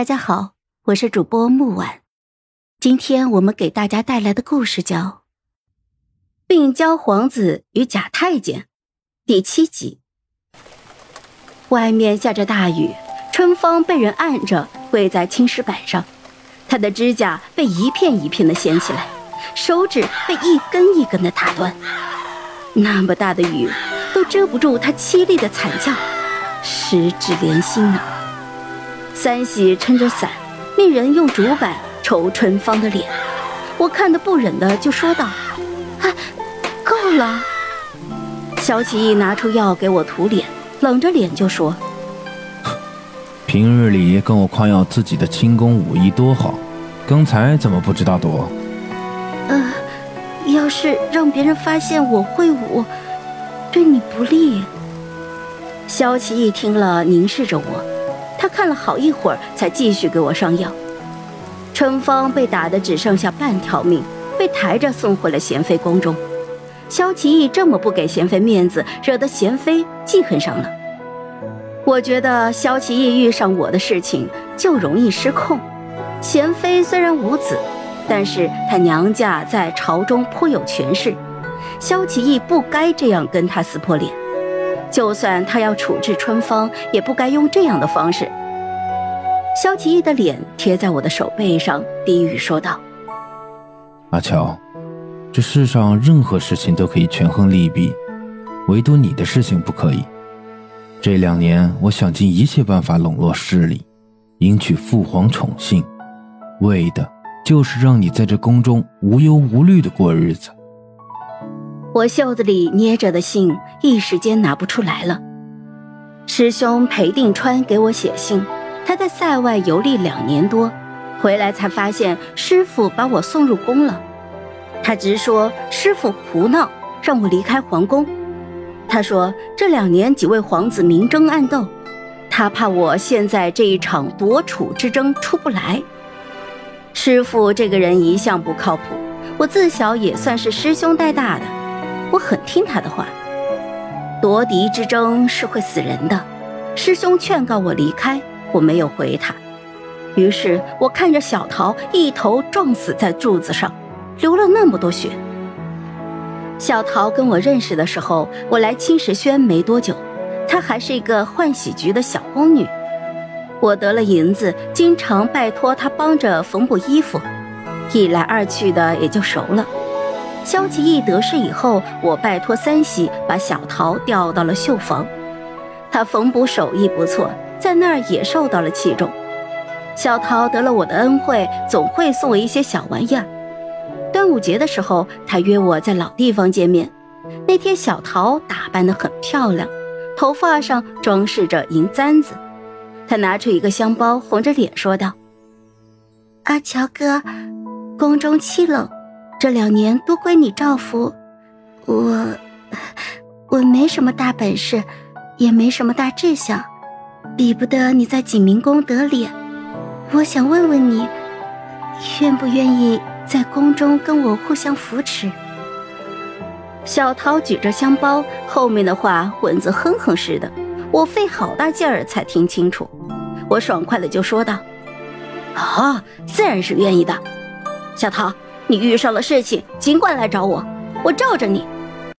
大家好，我是主播木婉，今天我们给大家带来的故事叫《病娇皇子与假太监》第七集。外面下着大雨，春芳被人按着跪在青石板上，她的指甲被一片一片的掀起来，手指被一根一根的打断。那么大的雨都遮不住她凄厉的惨叫，十指连心呐。三喜撑着伞，命人用竹板抽春芳的脸。我看得不忍的就说道：“啊，够了！”萧启义拿出药给我涂脸，冷着脸就说：“平日里跟我夸耀自己的轻功武艺多好，刚才怎么不知道躲？”“呃，要是让别人发现我会武，对你不利。”萧启义听了，凝视着我。看了好一会儿，才继续给我上药。春芳被打得只剩下半条命，被抬着送回了贤妃宫中。萧齐义这么不给贤妃面子，惹得贤妃记恨上了。我觉得萧齐义遇上我的事情就容易失控。贤妃虽然无子，但是她娘家在朝中颇有权势，萧齐义不该这样跟她撕破脸。就算他要处置春芳，也不该用这样的方式。萧齐义的脸贴在我的手背上，低语说道：“阿乔，这世上任何事情都可以权衡利弊，唯独你的事情不可以。这两年，我想尽一切办法笼络势力，迎娶父皇宠幸，为的就是让你在这宫中无忧无虑的过日子。”我袖子里捏着的信，一时间拿不出来了。师兄裴定川给我写信，他在塞外游历两年多，回来才发现师傅把我送入宫了。他直说师傅胡闹，让我离开皇宫。他说这两年几位皇子明争暗斗，他怕我现在这一场夺储之争出不来。师傅这个人一向不靠谱，我自小也算是师兄带大的。我很听他的话，夺嫡之争是会死人的。师兄劝告我离开，我没有回他。于是我看着小桃一头撞死在柱子上，流了那么多血。小桃跟我认识的时候，我来青石轩没多久，她还是一个浣洗局的小宫女。我得了银子，经常拜托她帮着缝补衣服，一来二去的也就熟了。萧齐义得势以后，我拜托三喜把小桃调到了绣房，她缝补手艺不错，在那儿也受到了器重。小桃得了我的恩惠，总会送我一些小玩意儿。端午节的时候，他约我在老地方见面。那天，小桃打扮得很漂亮，头发上装饰着银簪子。她拿出一个香包，红着脸说道：“阿乔哥，宫中凄冷。”这两年多亏你照拂，我我没什么大本事，也没什么大志向，比不得你在景明宫得脸。我想问问你，愿不愿意在宫中跟我互相扶持？小桃举着香包，后面的话蚊子哼哼似的，我费好大劲儿才听清楚。我爽快的就说道：“啊，自然是愿意的，小桃。”你遇上了事情，尽管来找我，我罩着你。